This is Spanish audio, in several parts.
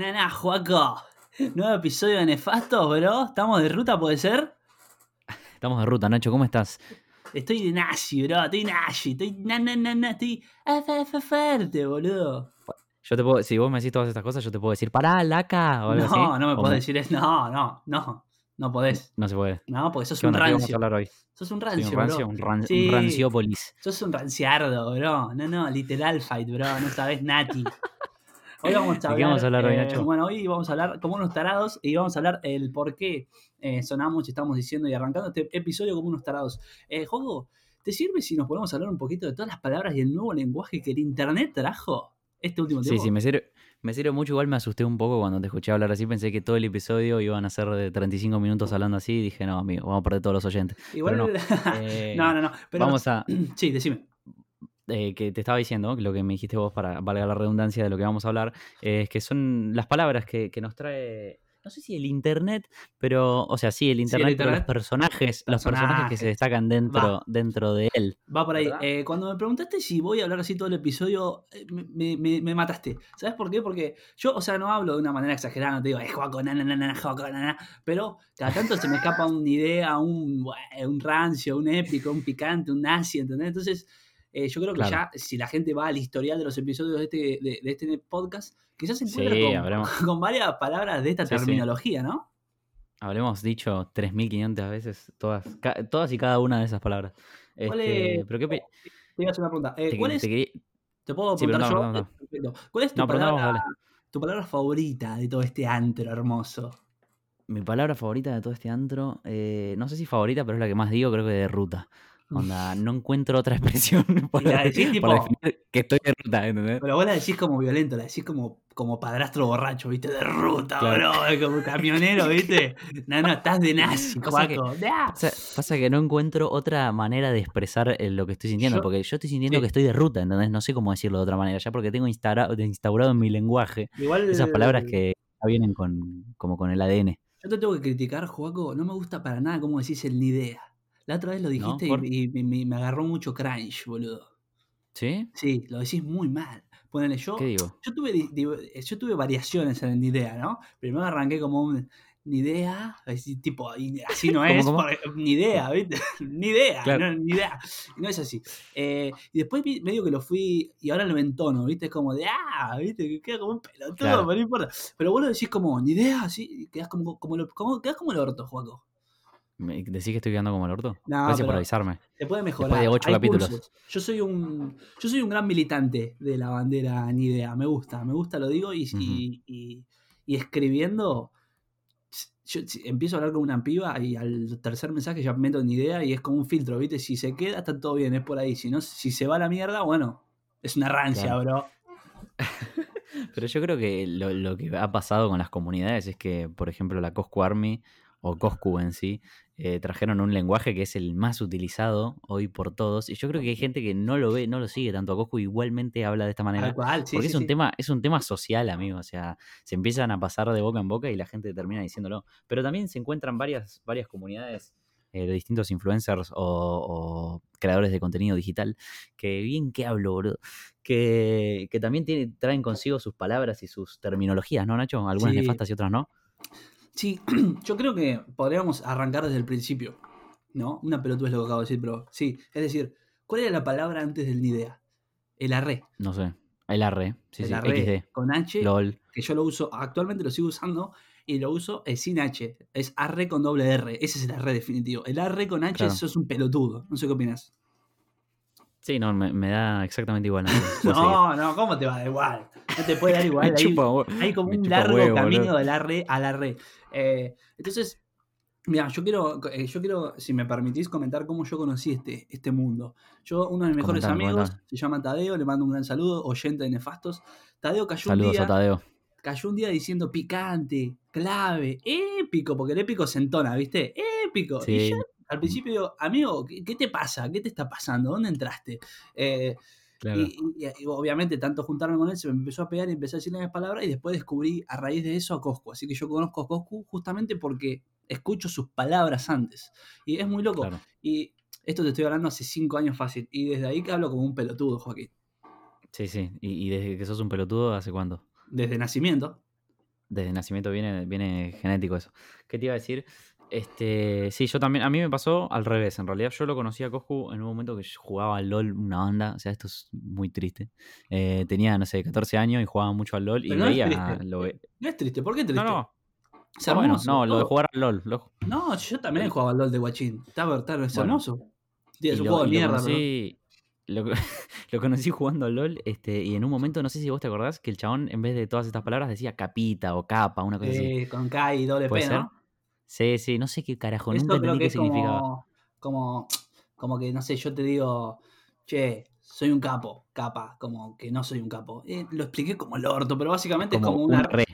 Nana, Juaco. Nuevo episodio de Nefastos, bro. ¿Estamos de ruta, puede ser? Estamos de ruta, Nacho, ¿cómo estás? Estoy de nazi, bro. Estoy nazi. Estoy na, na, na, na, Estoy f- f- fuerte, boludo. Yo te puedo, si vos me decís todas estas cosas, yo te puedo decir, pará, laca, o algo así. No, no me podés decir eso. No, no, no. No podés. No se puede. No, porque sos ¿Qué un rancio. hablar hoy? Sos un ¿Soy rancio, un rancio? bro. Un, ran- un ranciópolis. Sos un ranciardo, bro. No, no, literal fight, bro. No sabés nati. Hoy vamos a ¿De hablar. vamos a hablar hoy, eh? Bueno, hoy vamos a hablar como unos tarados y vamos a hablar el por qué eh, sonamos y estamos diciendo y arrancando este episodio como unos tarados. Eh, Juego, ¿te sirve si nos podemos hablar un poquito de todas las palabras y el nuevo lenguaje que el internet trajo este último Sí, tiempo? sí, me sirve, me sirve mucho. Igual me asusté un poco cuando te escuché hablar así. Pensé que todo el episodio iban a ser de 35 minutos hablando así. Y dije, no, amigo, vamos a perder todos los oyentes. Igual. pero Eh, no, no, no. Pero, Vamos a. Sí, decime. Eh, que te estaba diciendo, lo que me dijiste vos para valga la redundancia de lo que vamos a hablar, es que son las palabras que, que nos trae, no sé si el internet, pero, o sea, sí, el internet, pero los personajes, los personajes que se destacan dentro, Va. dentro de él. Va por ahí. Eh, cuando me preguntaste si voy a hablar así todo el episodio, eh, me, me- me mataste. ¿Sabes por qué? Porque yo, o sea, no hablo de una manera exagerada, no te digo, eh, Joaco, na, na, na, na, Joaco, na, na", pero cada tanto se me escapa una idea, un, un rancio, un épico, un picante, un nazi, ¿entendés? Entonces, eh, yo creo que Claro. ya, si la gente va al historial de los episodios de este, de, de este podcast, quizás se encuentra Sí, con, habremos, con varias palabras de esta Sí, sí. terminología, ¿no? habremos dicho 3.500 veces todas, todas y cada una de esas palabras. ¿Cuál Este, es- pero qué pe- Te voy a hacer una pregunta. Eh, te, ¿Cuál es te quería- ¿Te puedo preguntar yo? no, no, no. Perfecto. ¿Cuál es tu, palabra, tu palabra favorita de todo este antro hermoso? Mi palabra favorita de todo este antro, eh, no sé si favorita, pero es la que más digo, creo que de ruta. Onda, no encuentro otra expresión para, la decís tipo- para definir que estoy de ruta, ¿entendés? Pero vos la decís como violento, la decís como, como padrastro borracho, ¿viste? De ruta, Claro. bro, como camionero, ¿viste? No, no, estás de nazi, Pasa que- Juaco. Pasa, pasa que no encuentro otra manera de expresar eh, lo que estoy sintiendo, Yo- porque yo estoy sintiendo sí. que estoy de ruta, ¿entendés? No sé cómo decirlo de otra manera, ya porque tengo instaura- instaurado en mi lenguaje Igual esas palabras que ya vienen con, como con el ADN. Yo te tengo que criticar, Juaco, no me gusta para nada cómo decís el ni idea. La otra vez lo dijiste y- ¿Por? y, me- agarró mucho cringe, boludo. ¿Sí? Sí, lo decís muy mal. Ponele yo. ¿Qué digo? Yo tuve, di- yo tuve variaciones en ni idea, ¿no? Primero arranqué como un ni idea, así, tipo, así no ¿Cómo, es, cómo? ni idea, ¿viste? ni idea, Claro. no, ni idea. No es así. Eh, y después medio que lo fui, y ahora lo entono, ¿viste? Es como de, ah, ¿viste? Que queda como un pelotudo, Claro. pero no importa. Pero vos lo decís como, ni idea, así, quedás como, como, lo- como, quedás como el orto, Juaco. ¿Me- ¿Decís que estoy quedando como el orto? No, Gracias por avisarme. Se puede mejorar. de ocho hay capítulos. cursos. Yo soy un yo soy un gran militante de la bandera ni idea. Me gusta, me gusta, lo digo. Y, y, y- y escribiendo, yo empiezo a hablar con una piba y al tercer mensaje ya meto ni idea y es como un filtro, ¿viste? Si se queda, está todo bien, es por ahí. Si no, si se va a la mierda, bueno, es una rancia, Claro. bro. Pero yo creo que lo, lo que ha pasado con las comunidades es que, por ejemplo, la Coscu Army o Coscu en sí, eh, trajeron un lenguaje que es el más utilizado hoy por todos. Y yo creo que hay gente que no lo ve, no lo sigue tanto a Coscu, igualmente habla de esta manera. Cual, sí, porque sí, es un sí. tema, es un tema social, amigo. O sea, se empiezan a pasar de boca en boca y la gente termina diciéndolo. Pero también se encuentran varias, varias comunidades eh, de distintos influencers o, o creadores de contenido digital. Que bien que hablo, boludo. Que, que también tiene- traen consigo sus palabras y sus terminologías, ¿no, Nacho? Algunas nefastas y otras no. Sí, yo creo que podríamos arrancar desde el principio, ¿no? Una pelotuda es lo que acabo de decir, pero sí. Es decir, ¿cuál era la palabra antes del ni idea? El arre. No sé. El arre. Sí, el sí. arre XD. con H, LOL. que yo lo uso, actualmente lo sigo usando y lo uso eh, sin H. Es arre con doble R. Ese es el arre definitivo. El arre con H, Claro. eso es un pelotudo. No sé qué opinas. Sí, no, me, me da exactamente igual. No, no, ¿cómo te va a dar igual? No te puede dar igual. Hay, chupa hay como un largo huevo, camino del arre al arre. Eh, entonces, mira, yo quiero, eh, yo quiero, si me permitís, comentar cómo yo conocí este, este mundo. Yo, uno de mis mejores Comentame, amigos, se llama Tadeo, le mando un gran saludo, oyente de Nefastos. Tadeo cayó un día a Tadeo. cayó un día diciendo picante, clave, épico, porque el épico se entona, ¿viste? Épico. Y yo Al principio digo, amigo, ¿qué, qué te pasa? ¿Qué te está pasando? ¿Dónde entraste? Eh, Claro. y, y- y obviamente, tanto juntarme con él, se me empezó a pegar y empecé a decirle las palabras. Y después descubrí a raíz de eso a Coscu. Así que yo conozco a Coscu justamente porque escucho sus palabras antes. Y es muy loco. Claro. Y esto te estoy hablando hace cinco años fácil. Y desde ahí que hablo como un pelotudo, Joaquín. Sí, sí. Y, y desde que sos un pelotudo, ¿hace cuánto? Desde nacimiento. Desde nacimiento viene, viene genético eso. ¿Qué te iba a decir? Este, sí, yo también, a mí me pasó al revés, en realidad yo lo conocí a Coscu en un momento que jugaba al LOL una banda, o sea, esto es muy triste. Eh, tenía, no sé, 14 años y jugaba mucho al LOL y no veía... lo No es triste. ¿Por qué triste? No, no, Es bueno, no, lo de jugar al LOL. lo- No, yo también jugaba al LOL de Guachín. Está, está, es Bueno. hermoso. Tío, y es un juego de mierda, conocí, lo, co- lo conocí jugando al LOL este, y en un momento, no sé si vos te acordás, que el chabón en vez de todas estas palabras decía capita o capa, una cosa así. Eh, con K y doble ¿Puede P, ser? ¿no? Sí, sí, no sé qué carajo, Esto nunca entendí que qué es significaba. como, como, como que, no sé, yo te digo, che, soy un capo, capa, como que no soy un capo. Eh, lo expliqué como el orto, pero básicamente Como es como un una, re.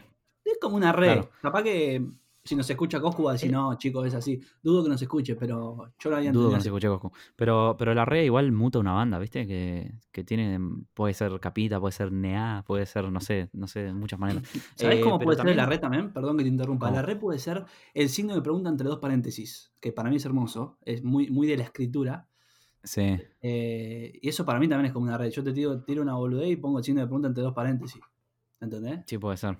es como una red. Claro. Capaz que si nos escucha Coscu va a decir, no, chicos, es así. Dudo que nos escuche, pero yo lo había Dudo que no entendido se así. escuche Coscu. Pero, pero la red igual muta una banda, ¿viste? Que, que tiene, puede ser capita, puede ser nea, puede ser, no sé, no sé, de muchas maneras. ¿Sabés Eh, cómo puede ser la también- red también? Perdón que te interrumpa. La red puede ser el signo de pregunta entre dos paréntesis, que para mí es hermoso, es muy, muy de la escritura. Sí, Eh, y eso para mí también es como una red. Yo te tiro, tiro una boludez y pongo el signo de pregunta entre dos paréntesis. ¿Entendés? sí puede ser.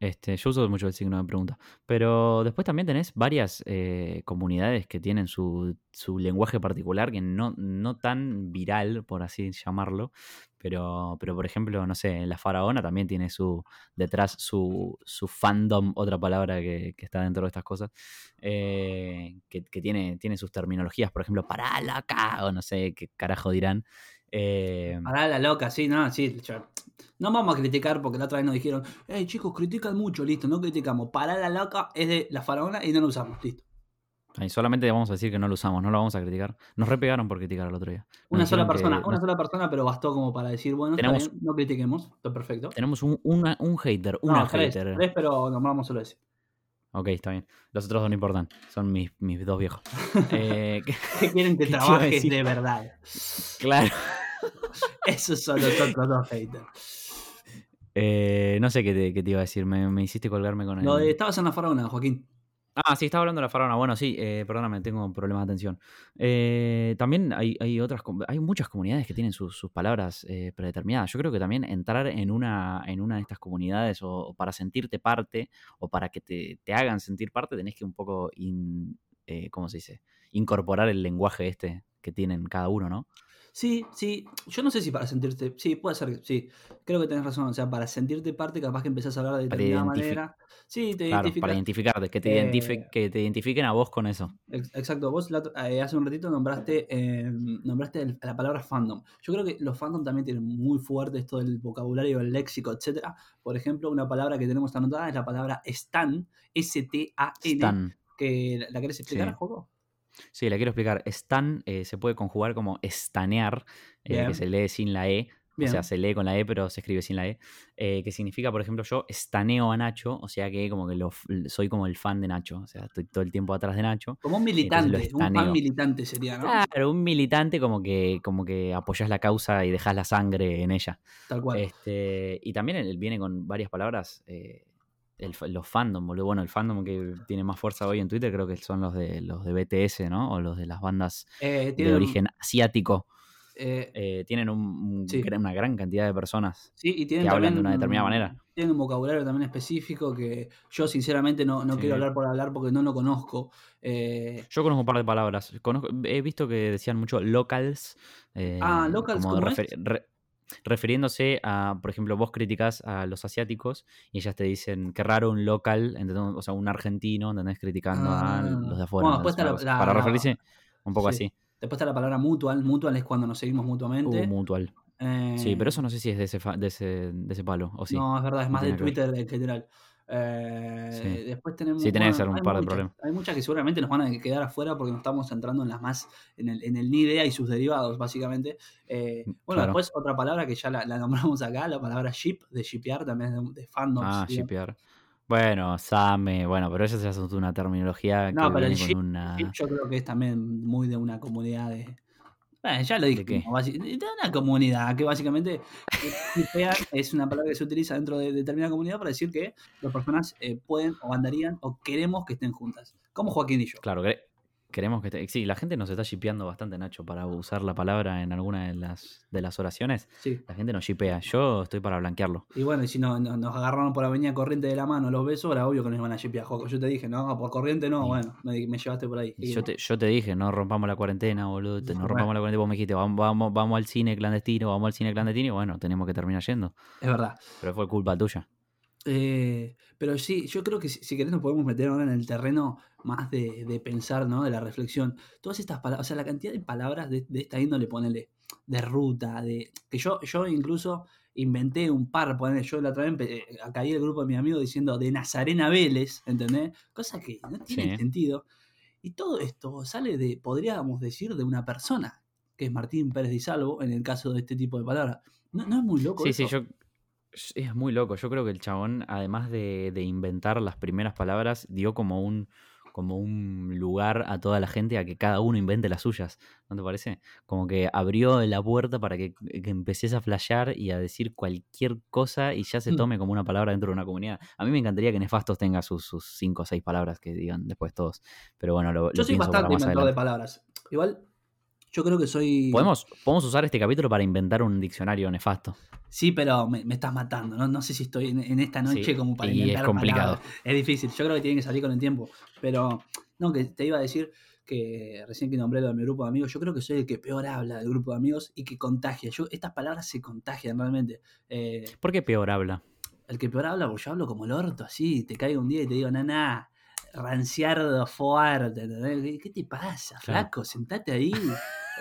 Este, yo uso mucho el signo de pregunta. Pero después también tenés varias eh, comunidades que tienen su, su lenguaje particular, que no, no tan viral, por así llamarlo. Pero, pero, por ejemplo, no sé, la faraona también tiene su detrás su, su fandom, otra palabra que, que está dentro de estas cosas, eh, que, que tiene, tiene sus terminologías, por ejemplo, parala acá, o no sé qué carajo dirán. Eh, Pará la loca, sí, no, sí. yo- no vamos a criticar porque la otra vez nos dijeron, hey chicos, critican mucho, listo, no criticamos. Pará la loca es de la faraona y no lo usamos, listo. y solamente vamos a decir que no lo usamos, no lo vamos a criticar. Nos repegaron por criticar el otro día. Nos Una sola que persona, una sola persona, pero bastó como para decir, bueno, Tenemos- bien, no critiquemos, está perfecto. Tenemos un, una- un hater, una no, tres, hater. tres, pero nombramos solo ese. Ok, está bien. Los otros dos no importan. Son mis, mis dos viejos. Eh, que- quieren que ¿Qué te iba a trabajes de verdad. claro. Esos son los otros dos haters. Eh, no sé qué te, qué te iba a decir. Me, me hiciste colgarme con el. Lo de estabas en la faraona, Joaquín. Ah, sí, estaba hablando de la faraona. Bueno, sí, eh, perdóname, tengo un problema de atención. Eh, también hay, hay otras, hay muchas comunidades que tienen sus, sus palabras eh, predeterminadas. Yo creo que también entrar en una, en una de estas comunidades o, o para sentirte parte o para que te, te hagan sentir parte, tenés que un poco, in- ¿cómo se dice? Incorporar el lenguaje este que tienen cada uno, ¿no? Sí, sí. Yo no sé si para sentirte. Sí, puede ser que sí. Creo que tenés razón. O sea, para sentirte parte, capaz que empezás a hablar de determinada manera. Sí, te Claro, identificas. para identificarte, que te, Eh, identifi- que te identifiquen a vos con eso. Ex- Exacto, vos la eh, hace un ratito nombraste, eh, nombraste el- la palabra fandom. Yo creo que los fandom también tienen muy fuerte esto del vocabulario, el léxico, etcétera. Por ejemplo, una palabra que tenemos anotada es la palabra stan, S-T-A-N, Stan. que la- la querés explicar, Sí. Joco? Sí, la quiero explicar. Stan eh, se puede conjugar como estanear, eh, que se lee sin la E. Bien. O sea, se lee con la E, pero se escribe sin la E. eh, que significa, por ejemplo, yo estaneo a Nacho, o sea que como que lo soy como el fan de Nacho. O sea, estoy todo el tiempo atrás de Nacho. Como un militante, un fan militante sería, ¿no? Claro, un militante como que, como que apoyas la causa y dejas la sangre en ella. Tal cual. Este, y también él viene con varias palabras. eh, el los fandom, boludo. Bueno, el fandom que tiene más fuerza hoy en Twitter creo que son los de los de BTS, ¿no? O los de las bandas Eh, de origen asiático. eh, Eh, tienen un- un Sí. gran- una gran cantidad de personas. sí, y tienen que hablan de una determinada un- manera. Tienen un vocabulario también específico que yo sinceramente no, no Sí. quiero hablar por hablar porque no lo conozco. Eh, Yo conozco un par de palabras. Conozco- he visto que decían mucho locals. Ah, locals, como ¿cómo refer- es? re- refiriéndose a, por ejemplo, vos criticas a los asiáticos y ellas te dicen, qué raro un local, ¿entendés? o sea, un argentino, ¿entendés? Criticando a Ah. los de afuera. Bueno, después Para referirse un poco sí. así. Después está la palabra mutual. Mutual es cuando nos seguimos mutuamente. Uh, mutual. Eh, Sí, pero eso no sé si es de ese, fa- de ese, de ese palo, o sí. No, es verdad, es más de tiene que ver. General. Eh, Sí. Después tenemos. Sí, tenés ser un par de muchas, problemas. Hay muchas que seguramente nos van a quedar afuera porque nos estamos centrando en las más. en el, en el ni idea y sus derivados, básicamente. Eh, bueno, Claro. después otra palabra que ya la, la nombramos acá, la palabra ship, de shipear, también es de, de fandoms. Ah, shipear. Bueno, Same, bueno, pero eso se hace una terminología No, que pero el viene ship, con una... yo creo que es también muy de una comunidad de. Bueno, ya lo dije. qué? De una comunidad que básicamente eh, es una palabra que se utiliza dentro de determinada comunidad para decir que las personas eh, pueden o andarían o queremos que estén juntas. Como Joaquín y yo. Claro, que- queremos que... te- Sí, la gente nos está shipeando bastante, Nacho, para usar la palabra en alguna de las, de las oraciones. Sí. La gente nos shipea. Yo estoy para blanquearlo. Y bueno, y si no, no- nos agarraron por avenida corriente de la mano los besos, era obvio que nos iban a shipear, Joco. Yo te dije, no, por corriente no, Sí. bueno, me, me llevaste por ahí. Yo te, yo te dije, no rompamos la cuarentena, boludo. No Bueno. rompamos la cuarentena. Vos me dijiste, vamos, vamos, vamos al cine clandestino, vamos al cine clandestino. Y bueno, tenemos que terminar yendo. Es verdad. Pero fue culpa tuya. Eh, pero sí, yo creo que si, si querés nos podemos meter ahora en el terreno más de, de pensar, ¿no? De la reflexión. Todas estas palabras, o sea, la cantidad de palabras de, de esta índole, ponele, de ruta, de. Que yo, yo incluso inventé un par, ponele, yo la otra vez eh, caí el grupo de mi amigo diciendo de Nazarena Vélez, ¿entendés? Cosa que no tiene Sí. sentido. Y todo esto sale de, podríamos decir, de una persona, que es Martín Pérez Di Salvo, en el caso de este tipo de palabras. ¿No, no es muy loco Sí, eso? sí, yo. Es muy loco. Yo creo que el chabón, además de, de inventar las primeras palabras, dio como un, como un lugar a toda la gente a que cada uno invente las suyas. ¿No te parece? Como que abrió la puerta para que, que a flashear y a decir cualquier cosa y ya se Mm. tome como una palabra dentro de una comunidad. A mí me encantaría que Nefastos tenga sus, sus cinco o seis palabras que digan después todos. Pero bueno, lo, Yo lo soy bastante inventor de palabras. Igual, yo creo que soy. Podemos, podemos usar este capítulo para inventar un diccionario nefasto. Sí, pero me, me estás matando. ¿no? no sé si estoy en, en esta noche Sí, como para y es inventar complicado. palabras. Es difícil. Yo creo que tiene que salir con el tiempo. Pero, no, que te iba a decir que recién que nombré lo de mi grupo de amigos, yo creo que soy el que peor habla del grupo de amigos y que contagia. Yo, estas palabras se contagian realmente. Eh, ¿Por qué peor habla? el que peor habla, porque yo hablo como el orto, así, te caigo un día y te digo, nana, ranciardo fuerte, ¿entendés? ¿Qué, te pasa, Claro. flaco? Sentate ahí.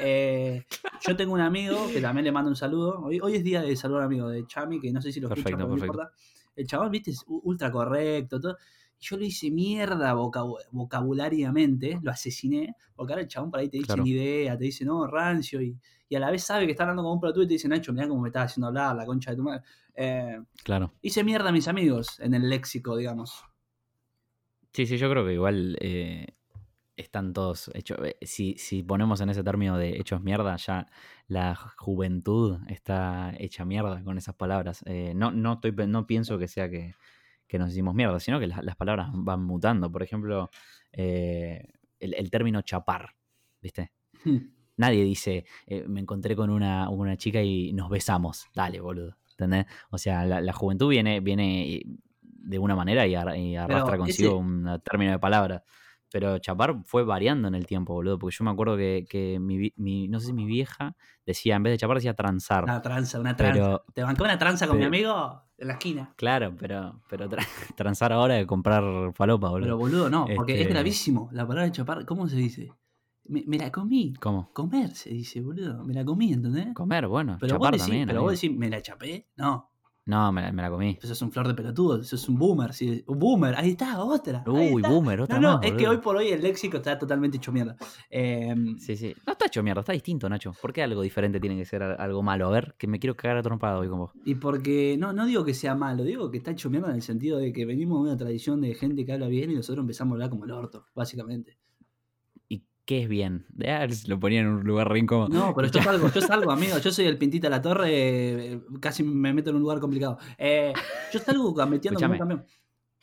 Eh, yo tengo un amigo que también le mando un saludo. Hoy, hoy es día de saludar a un amigo de Chami, que no sé si lo escucha, pero no importa. El chabón, viste, es ultra correcto, todo. Y yo lo hice mierda vocabu- vocabulariamente, lo asesiné, porque ahora el chabón por ahí te dice Claro. ni idea, te dice, no, rancio, y, y a la vez sabe que está hablando con un pelotudo y te dice, Nacho, mirá cómo me estás haciendo hablar, la concha de tu madre. Eh, Claro. hice mierda a mis amigos en el léxico, digamos. Sí, sí, yo creo que igual eh, están todos hechos. eh, Si, si ponemos en ese término de hechos mierda, ya la juventud está hecha mierda con esas palabras. Eh, no, no, estoy, no pienso que sea que, que nos hicimos mierda, sino que las, las palabras van mutando. Por ejemplo, eh, el, el término chapar, ¿viste? Hmm. Nadie dice, me encontré con una, una chica y nos besamos. Dale, boludo. ¿Entendés? O sea, la, la juventud viene, viene de una manera y, ar- y arrastra Pero consigo ese- un término de palabra. Pero chapar fue variando en el tiempo, boludo. Porque yo me acuerdo que, que mi, no sé si mi vieja decía, en vez de chapar, decía transar. Una tranza, una tranza. Pero- ¿Te bancó una tranza con pero- mi amigo? En la esquina. Claro, pero, pero tra- transar ahora de comprar falopa, boludo. Pero boludo, no, porque es Este- gravísimo. La palabra chapar, ¿cómo se dice? Me, me la comí. ¿Cómo? Comer se dice, boludo. Me la comí, ¿entendés? Comer, bueno. Pero, chapar vos decís, también. pero amigo. vos decís, ¿me la chapé? No. No, me la, me la comí. Eso es un flor de pelotudo. Eso es un boomer. sí. Un boomer. Ahí está, otra. ahí Uy, está. boomer, otra No, no, más, es que hoy por hoy el léxico está totalmente hecho mierda. Eh, Sí, sí. No está hecho mierda, está distinto, Nacho. ¿Por qué algo diferente tiene que ser algo malo? A ver, que me quiero cagar a trompada hoy con vos. Y porque, no, no digo que sea malo, digo que está hecho mierda en el sentido de que venimos de una tradición de gente que habla bien y nosotros empezamos a hablar como el orto, básicamente. ¿Y qué es bien? Lo ponía en un lugar re incómodo. No, pero yo salgo, yo salgo, amigo. Yo soy el pintita de la torre, eh, casi me meto en un lugar complicado. Eh, yo salgo metiendo como un camión.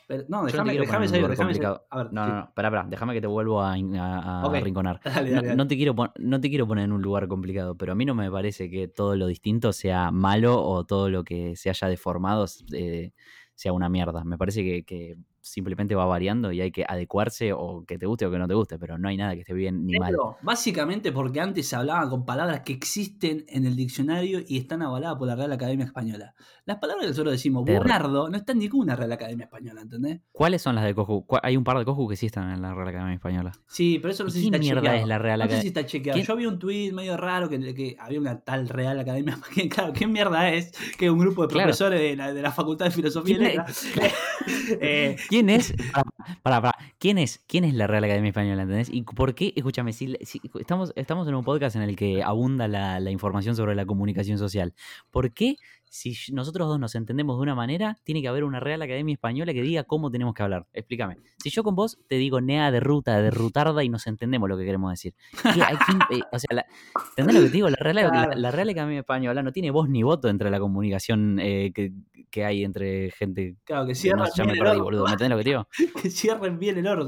Pero, no, déjame, en salir, déjame salir. complicado. A ver, No, sí. no, no, espera, espera, déjame que te vuelvo a, a- arrinconar. Dale, No, dale, no te quiero no te quiero poner en un lugar complicado, pero a mí no me parece que todo lo distinto sea malo o todo lo que se haya deformado eh, sea una mierda. Me parece que, que simplemente va variando y hay que adecuarse o que te guste o que no te guste, pero no hay nada que esté bien ni mal. Negro, básicamente porque antes se hablaba con palabras que existen en el diccionario y están avaladas por la Real Academia Española. Las palabras que nosotros decimos Bernardo no están en ninguna Real Academia Española, ¿entendés? ¿Cuáles son las de Coju? ¿Cuál- Hay un par de Coju que sí están en la Real Academia Española. Sí, pero eso no sé si ¿Quién está mierda chequeado. es la Real No sé si Academia? está chequeado. ¿Quién- Yo vi un tuit medio raro que, que había una tal Real Academia. que, Claro, ¿qué mierda es que un grupo de Claro. profesores de, la, de la Facultad de Filosofía y. Eh, ¿Quién es? Para, para, ¿Quién es? ¿Quién es la Real Academia Española? ¿Entendés? ¿Y por qué? Escúchame, si, estamos, estamos en un podcast en el que abunda la información sobre la comunicación social. ¿Por qué si nosotros dos nos entendemos de una manera, tiene que haber una Real Academia Española que diga cómo tenemos que hablar. Explícame. Si yo con vos te digo nea de ruta, de rutarda y nos entendemos lo que queremos decir. ¿Qué- hay quién- eh, o sea, la- ¿entendés lo que te digo? La Real, la- Claro. la Real Academia Española no tiene voz ni voto entre la comunicación eh, que, que hay entre gente Claro, que que no, ya bien me el perdí, orto. boludo. ¿Me entendés lo que te digo? que cierren bien el orto.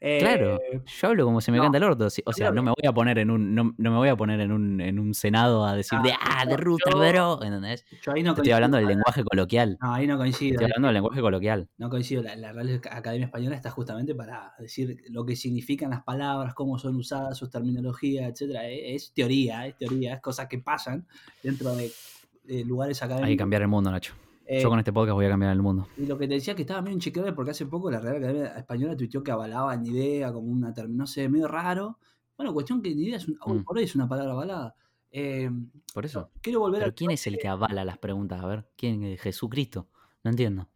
Eh, Claro, yo hablo como se me no, canta el orto. O sea, claro. no me voy a poner en un, no, no me voy a poner en un, en un senado a decir de ah, de ruta, bro. ¿Entendés? Yo ahí no estoy hablando del lenguaje coloquial. No, ahí no coincido. estoy hablando del lenguaje coloquial. No coincido. La, la Real Academia Española está justamente para decir lo que significan las palabras, cómo son usadas, sus terminologías, etcétera. Es, es teoría, es teoría, es cosas que pasan dentro de, de lugares académicos. Hay que cambiar el mundo, Nacho. Eh, Yo con este podcast voy a cambiar el mundo. Y lo que te decía que estaba medio inchequeable porque hace poco la Real Academia Española tuiteó que avalaba ni idea como una no sé, medio raro. Bueno, cuestión que ni idea es un, hoy Mm. por hoy es una palabra avalada. Eh, Por eso. quiero volver Pero ¿quién es el que avala las preguntas? A ver, ¿quién? Eh, Jesucristo. No entiendo.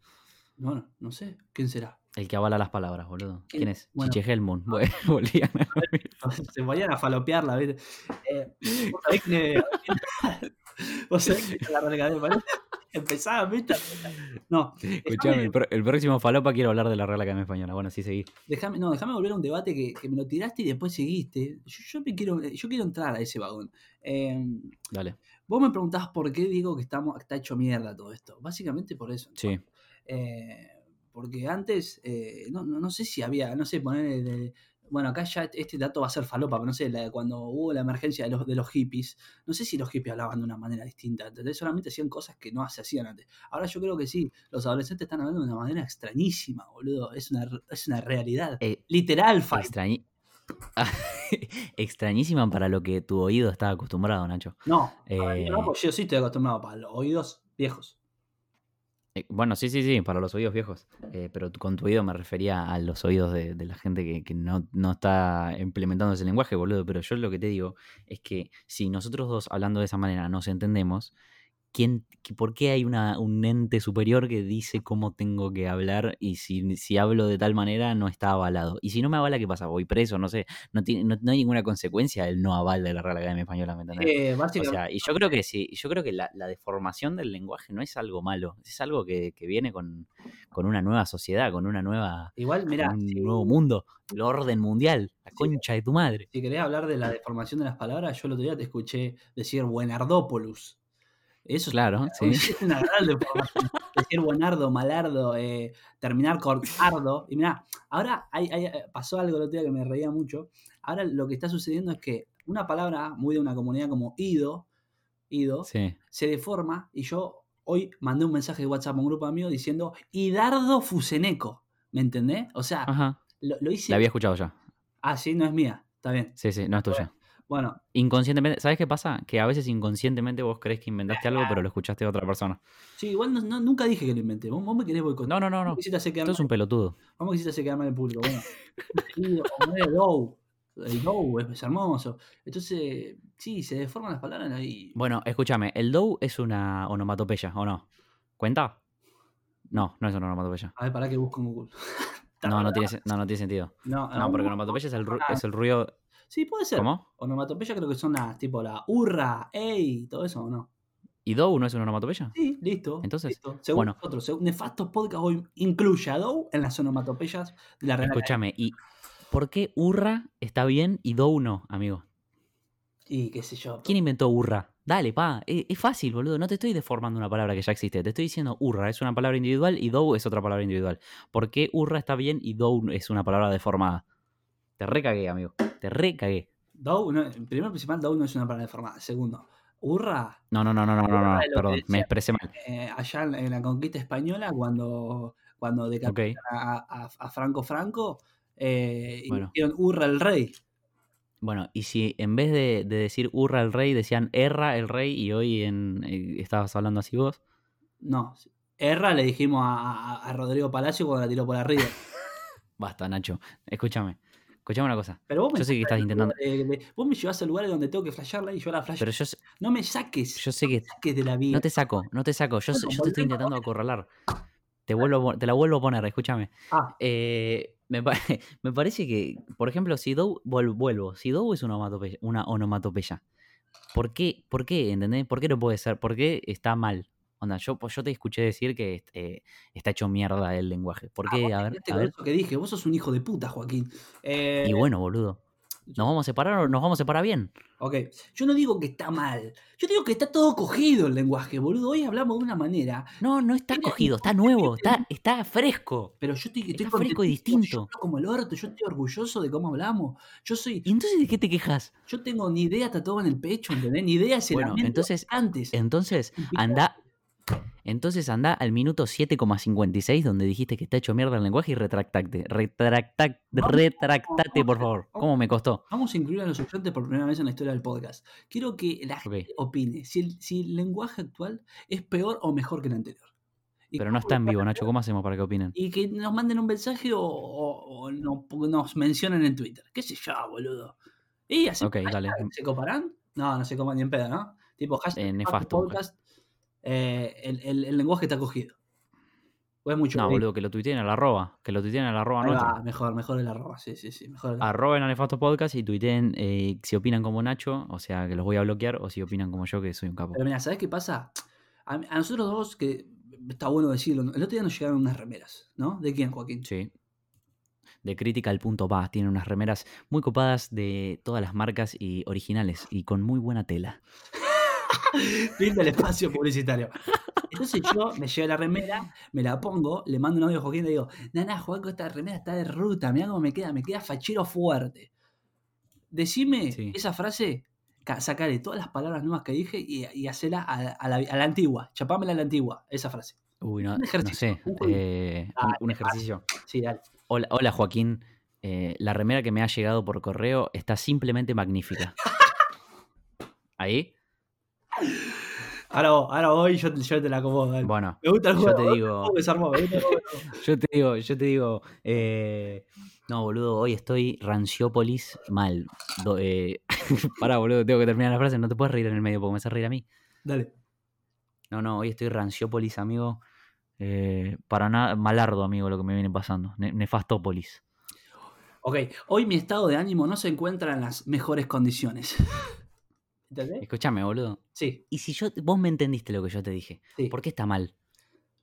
Bueno, no sé, ¿quién será? El que avala las palabras, boludo. ¿Quién? ¿Quién es? Bueno. Chiche Helmut. Bueno, volvían a- Se vayan a falopearla, ¿viste? Eh, vos sabés que. Vos sabés que la Empezaba, ¿viste? No, Escuchame, el, próximo falopa quiero hablar de la Real Academia Española. Bueno, sí, seguí. déjame, no, déjame volver a un debate que, que me lo tiraste y después seguiste. Yo, yo me quiero, yo quiero entrar a ese vagón. Eh, Dale. Vos me preguntabas por qué digo que estamos, está hecho mierda todo esto. Básicamente por eso. ¿no? Sí. Eh, porque antes, eh, no, no, no sé si había, no sé, poner. Bueno, acá ya este dato va a ser falopa, pero no sé, la- cuando hubo la emergencia de los, de los hippies, no sé si los hippies hablaban de una manera distinta, ¿entendés? Solamente hacían cosas que no se hacían antes. Ahora yo creo que sí, los adolescentes están hablando de una manera extrañísima, boludo. Es una, es una realidad. Eh, Literal, extrañi- Extrañísima para lo que tu oído está acostumbrado, Nacho. No, Eh, no, porque yo sí estoy acostumbrado para los oídos viejos. Eh, Bueno, sí, sí, sí, para los oídos viejos. Eh, pero con tu oído me refería a los oídos de, de la gente que, que no, no está implementando ese lenguaje, boludo. Pero yo lo que te digo es que si nosotros dos hablando de esa manera nos entendemos, ¿quién, ¿por qué hay una, un ente superior que dice cómo tengo que hablar? Y si, si hablo de tal manera no está avalado. Y si no me avala, ¿qué pasa? Voy preso, no sé. No, tiene, no, no hay ninguna consecuencia el no aval de la Real Academia Española, ¿me entendés? Eh, O sea, y yo creo que sí, yo creo que la, la deformación del lenguaje no es algo malo, es algo que, que viene con, con una nueva sociedad, con una nueva, igual, mira, un nuevo mundo, el orden mundial, la concha de tu madre. Si querés hablar de la deformación de las palabras, yo el otro día te escuché decir Buenardópolis. Eso es Claro, sí. es una gran decir Buenardo, Malardo, eh, terminar con Ardo. Y mirá, ahora hay- hay- eh, pasó algo el otro día que me reía mucho. Ahora lo que está sucediendo es que una palabra muy de una comunidad como Ido, Ido Sí. se deforma y yo hoy mandé un mensaje de WhatsApp a un grupo de amigos diciendo Hidardo Fuseneco. ¿Me entendés? O sea, lo, lo hice. La había escuchado ya. Ah, sí, no es mía. Está bien. Sí, sí, no es tuya. Bueno, Inconscientemente, ¿sabes qué pasa? Que a veces inconscientemente vos crees que inventaste algo, pero lo escuchaste de otra persona. Sí, igual no- no- nunca dije que lo inventé. Vos, vos me querés boicotear. No, no, no, no. Quisiste hacer Esto es un pelotudo. Vos me quisiste hacer quedar mal en público. Bueno. Sí, es Dow. El Dow es, hermoso. Entonces, sí, se deforman las palabras ahí. Bueno, escúchame, el dow es una onomatopeya, ¿o no? ¿Cuenta? No, no es una onomatopeya. A ver, para que busco en Google. No, no tiene, no, no tiene sentido. No, No, porque no. onomatopeya es el, es el ruido. Sí, puede ser. ¿Cómo? Onomatopeya creo que son las tipo la hurra, ey, todo eso, ¿o no? ¿Y dow no es una onomatopeya? Sí, listo. Entonces, listo. Según bueno. nosotros, según Nefastos Podcast hoy incluye a Dow en las onomatopeyas de la Real Academia. Escúchame, ¿y por qué hurra está bien y dow no, amigo? Y qué sé yo. ¿Quién inventó hurra? Dale, pa, e- es, fácil, boludo. No te estoy deformando una palabra que ya existe. Te estoy diciendo hurra es una palabra individual y dow es otra palabra individual. ¿Por qué hurra está bien y dow es una palabra deformada? Te recagué, amigo. Te recagué. Dow, no, primero principal, Dow no es una palabra deformada. Segundo, hurra, No, no, no, no, no, no, no, perdón, me expresé mal. eh, allá en, en la conquista española, cuando, cuando decapitaron Ok. a, a- a Franco Franco, eh, Bueno. dijeron hurra el rey. Bueno, y si en vez de, de decir hurra el rey decían erra el rey y hoy en, eh, estabas hablando así vos, No, erra le dijimos a, a- a Rodrigo Palacio cuando la tiró por arriba. basta, Nacho. Escúchame. Escúchame una cosa. Pero vos me, Yo sé que estás intentando. de- de- vos me llevas a lugares donde tengo que flashearla y yo la flasho. Pero yo, no me saques. yo sé que saques de la vida. No te saco, no te saco. Yo, te estoy intentando acorralar. Te, vuelvo, te la vuelvo a poner, escúchame. Ah, Eh, me, pa- me parece que, por ejemplo, si Dow, vuelvo, si Dow es una onomatopeya, una onomatopeya ¿por qué, ¿por qué, entendés? ¿Por qué no puede ser? ¿Por qué está mal? Onda, yo, pues, yo te escuché decir que eh, está hecho mierda el lenguaje. ¿Por qué? Ah, a vos ver, te a ver. eso que dije, vos sos un hijo de puta, Joaquín. Eh, Y bueno, boludo. ¿Nos vamos a separar o nos vamos a separar bien? Ok, yo no digo que está mal, yo digo que está todo cogido el lenguaje, boludo. Hoy hablamos de una manera, No, no está cogido, está nuevo, está, está fresco. pero yo estoy, estoy Está fresco y distinto. Yo como el orto, yo estoy orgulloso de cómo hablamos. Yo soy, ¿Y entonces de qué te quejas? yo tengo ni idea tatuada en el pecho, ¿entendés? Ni idea se Bueno, entonces- antes. Entonces, anda. Entonces anda al minuto 7,56 donde dijiste que está hecho mierda el lenguaje y retractate. Retracta, Vamos, retractate, por favor. ¿Cómo me costó? Vamos a incluir a los oyentes por primera vez en la historia del podcast. Quiero que la gente opine si el, si el lenguaje actual es peor o mejor que el anterior. Pero no está en vivo, Nacho. ¿Cómo hacemos para que opinen? y que nos manden un mensaje o, o- o no- nos mencionen en Twitter. ¿Qué sé yo, boludo? ¿Y así. ¿Se coparán? No, no se copan ni en pedo, ¿no? Tipo, hashtag Eh, nefasto, podcast, eh, el, el- el lenguaje está cogido. O es mucho. No, boludo, que lo tuiteen a la arroba. Que lo tuiteen a la arroba mejor, mejor el arroba, sí, sí, sí. Mejor el Arroba en Nefasto Podcast y tuiteen eh, si opinan como Nacho, o sea, que los voy a bloquear, o si opinan como yo, que soy un capo. Pero mira, ¿sabes qué pasa? A, a nosotros dos, que está bueno decirlo, el otro día nos llegaron unas remeras, ¿no? ¿De quién, Joaquín? Sí. De Critical.ba tiene unas remeras muy copadas de todas las marcas y originales y con muy buena tela. Fin del espacio publicitario. Entonces yo me llevo la remera, me la pongo, le mando un audio a Joaquín y le digo, nana, Joaquín, esta remera está de ruta, mira cómo me queda, me queda fachero fuerte. Decime Sí. esa frase, ca- sacale todas las palabras nuevas que dije y, y hacela a, a la, a la antigua, chapámela a la antigua, esa frase. Uy, no, Un no ejercicio, sé. un eh, un, ejercicio. Sí, dale. Hola, hola, Joaquín. Eh, la remera que me ha llegado por correo está simplemente magnífica. ¿Ahí? Ahora, ahora voy y yo, te- yo te la acomodo. dale. Bueno, me gusta el yo juego. te gusta el digo- me gusta el juego. yo te digo, yo te digo, eh, no, boludo, hoy estoy Ranciópolis mal. Do- eh, pará, boludo, tengo que terminar la frase, no te puedes reír en el medio porque me haces reír a mí. Dale. No, no, hoy estoy Ranciópolis, amigo. Eh, para nada, malardo, amigo, lo que me viene pasando. Ne- Nefastópolis. Ok, hoy mi estado de ánimo no se encuentra en las mejores condiciones. ¿Entendés? Escúchame, boludo. Sí, Y si yo, vos me entendiste lo que yo te dije, sí. ¿por qué está mal?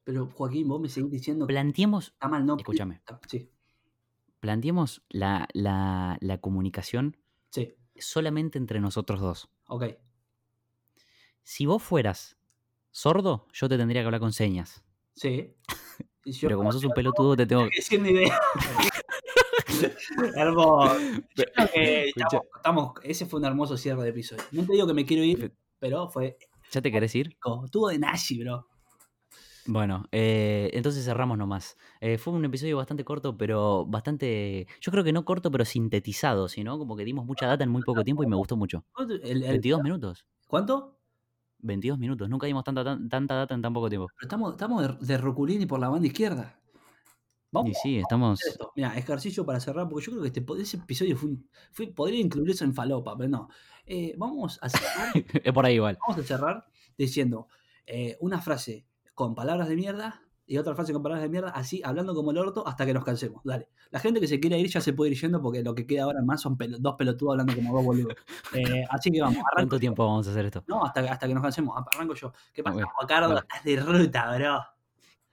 Pero Joaquín, vos me seguís diciendo que Planteemos, está mal, no. escúchame. Sí, planteemos la, la, la comunicación sí, solamente entre nosotros dos. ok. Si vos fueras sordo, yo te tendría que hablar con señas. Sí. Pero como sos un pelotudo, te tengo no estoy diciendo idea. Hermoso. Yo creo que Escucha. estamos, estamos- ese fue un hermoso cierre de episodio. No te digo que me quiero ir, pero fue ¿Ya te querés ir? Estuvo de Nashi, bro. Bueno, eh, entonces cerramos nomás. Eh, fue un episodio bastante corto, pero bastante. Yo creo que no corto, pero sintetizado, sino como que dimos mucha data en muy poco tiempo y me gustó mucho. ¿Cuánto, el- el- 22 minutos. ¿Cuánto? 22 minutos. Nunca dimos tanta, tan- tanta data en tan poco tiempo. Pero estamos, estamos de, de Ruculini por la banda izquierda. Vamos Y sí, estamos. Mira, ejercicio para cerrar, porque yo creo que este, ese episodio fue, podría incluirse en falopa, pero no. Eh, vamos a cerrar es por ahí igual. Vamos a cerrar diciendo eh, una frase con palabras de mierda y otra frase con palabras de mierda, así hablando como el orto hasta que nos cansemos. Dale. La gente que se quiera ir ya se puede ir yendo porque lo que queda ahora más son dos pelotudos hablando como dos boludos. Eh, así que vamos. ¿Cuánto yo. tiempo vamos a hacer esto? No, hasta, hasta que nos cansemos. Arranco yo. ¿Qué pasa, dale. Estás de ruta, bro.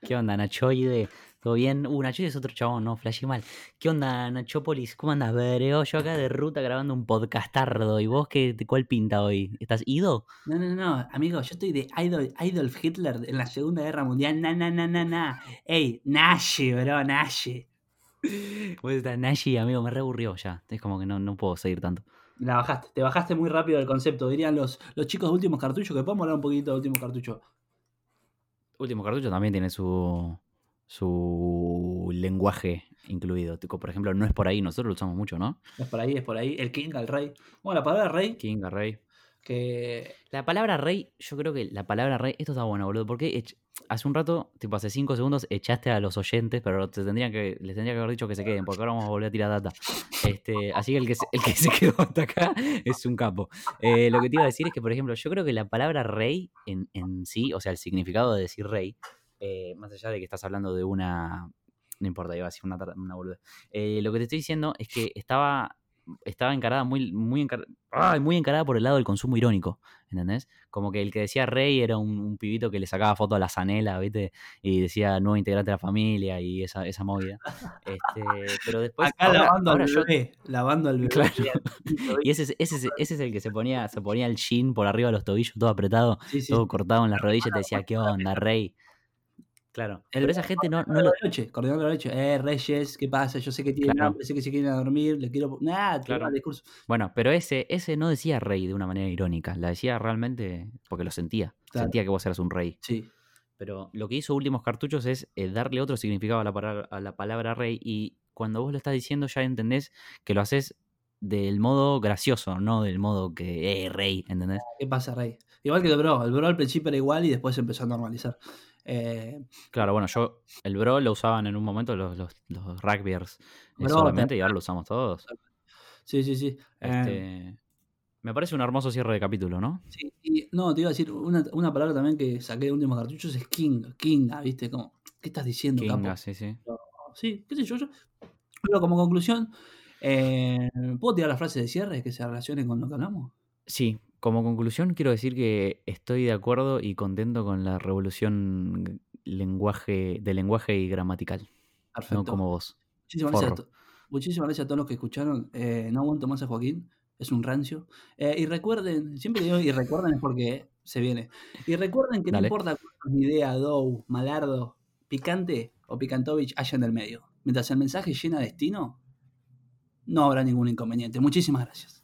¿Qué onda, Nachoide? ¿Todo bien? Uh, Nachoide es otro chabón, no, flashé mal. ¿Qué onda, Nachópolis? ¿Cómo andas, vereo? Yo acá de ruta grabando un podcastardo. ¿Y vos qué, cuál pinta hoy? ¿Estás ido? No, no, no, amigo, yo estoy de Idol, Adolf Hitler en la Segunda Guerra Mundial. Na, na, na, na, na. Ey, Nashi, bro, Nashi. Vos estás Nashi, amigo, me reaburrió ya. Es como que no, no puedo seguir tanto. La bajaste, te bajaste muy rápido del concepto. Dirían los, los chicos de últimos cartuchos, que podemos hablar un poquito de últimos cartuchos. Último cartucho también tiene su, su lenguaje incluido. Tipo, Por ejemplo, no es por ahí, nosotros lo usamos mucho, ¿no? Es por ahí, es por ahí. El king, el rey. Bueno, la palabra rey, King, rey. que. La palabra rey, yo creo que la palabra rey, esto está bueno, boludo, porque hace un rato, tipo hace cinco segundos, echaste a los oyentes, pero te tendrían que, les tendría que haber dicho que se queden, porque ahora vamos a volver a tirar data. Este, así que el que se, el que se quedó hasta acá es un capo. Eh, lo que te iba a decir es que, por ejemplo, yo creo que la palabra rey en, en sí, o sea, el significado de decir rey, eh, más allá de que estás hablando de una. No importa, iba a decir una, una boludez. Eh, lo que te estoy diciendo es que estaba estaba encarada muy, muy, encar- ¡Ay! muy encarada por el lado del consumo irónico, ¿entendés? Como que el que decía rey era un, un pibito que le sacaba foto a la zanela, ¿viste? Y decía nuevo integrante de la familia y esa, esa movida. Este, pero después, Acá ahora, lavando ahora al yo- bebé. Lavando al bebé. Claro. y ese, es- ese, es- ese es el que se ponía, se ponía el jean por arriba de los tobillos, todo apretado, Sí, sí. todo cortado en las rodillas y te decía, ¿qué onda, rey? Claro. El- Pero esa gente no, lo... de la noche, coordinador de la noche. Eh, Reyes, ¿qué pasa? Yo sé que tienen Claro. hambre, sé que se quieren a dormir, le quiero. Nada, Claro. discurso. Bueno, pero ese, ese no decía rey de una manera irónica, la decía realmente porque lo sentía. Claro. Sentía que vos eras un rey. Sí. Pero lo que hizo Últimos Cartuchos es eh, darle otro significado a la, palabra, a la palabra rey y cuando vos lo estás diciendo ya entendés que lo haces del modo gracioso, no del modo que, eh, rey, ¿entendés? ¿Qué pasa, Rey? Igual que el Bro. El Bro al principio era igual y después empezó a normalizar. Eh, Claro, bueno, yo, el bro lo usaban en un momento los, los, los rugbyers eh, Bro, solamente y ahora lo usamos todos. sí, sí, sí. Eh, Este, me parece un hermoso cierre de capítulo, ¿no? sí, y no, te iba a decir, una, una palabra también que saqué de últimos cartuchos es King. Kinga, ¿viste? Como, ¿qué estás diciendo, capo? Kinga, sí, sí. Sí, qué sé yo. yo pero como conclusión, eh, ¿puedo tirar la frase de cierre que se relacione con lo que hablamos? Sí, como conclusión quiero decir que estoy de acuerdo y contento con la revolución lenguaje, de lenguaje y gramatical, Perfecto. no como vos. Muchísimas gracias, muchísimas gracias a todos los que escucharon. Eh, no aguanto más a Joaquín, es un rancio. Eh, y recuerden, siempre digo y recuerden es porque se viene. Y recuerden que no importa cuántos ni idea, Dow, Malardo, Picante o Picantovich haya en el medio. Mientras el mensaje llena destino, no habrá ningún inconveniente. Muchísimas gracias.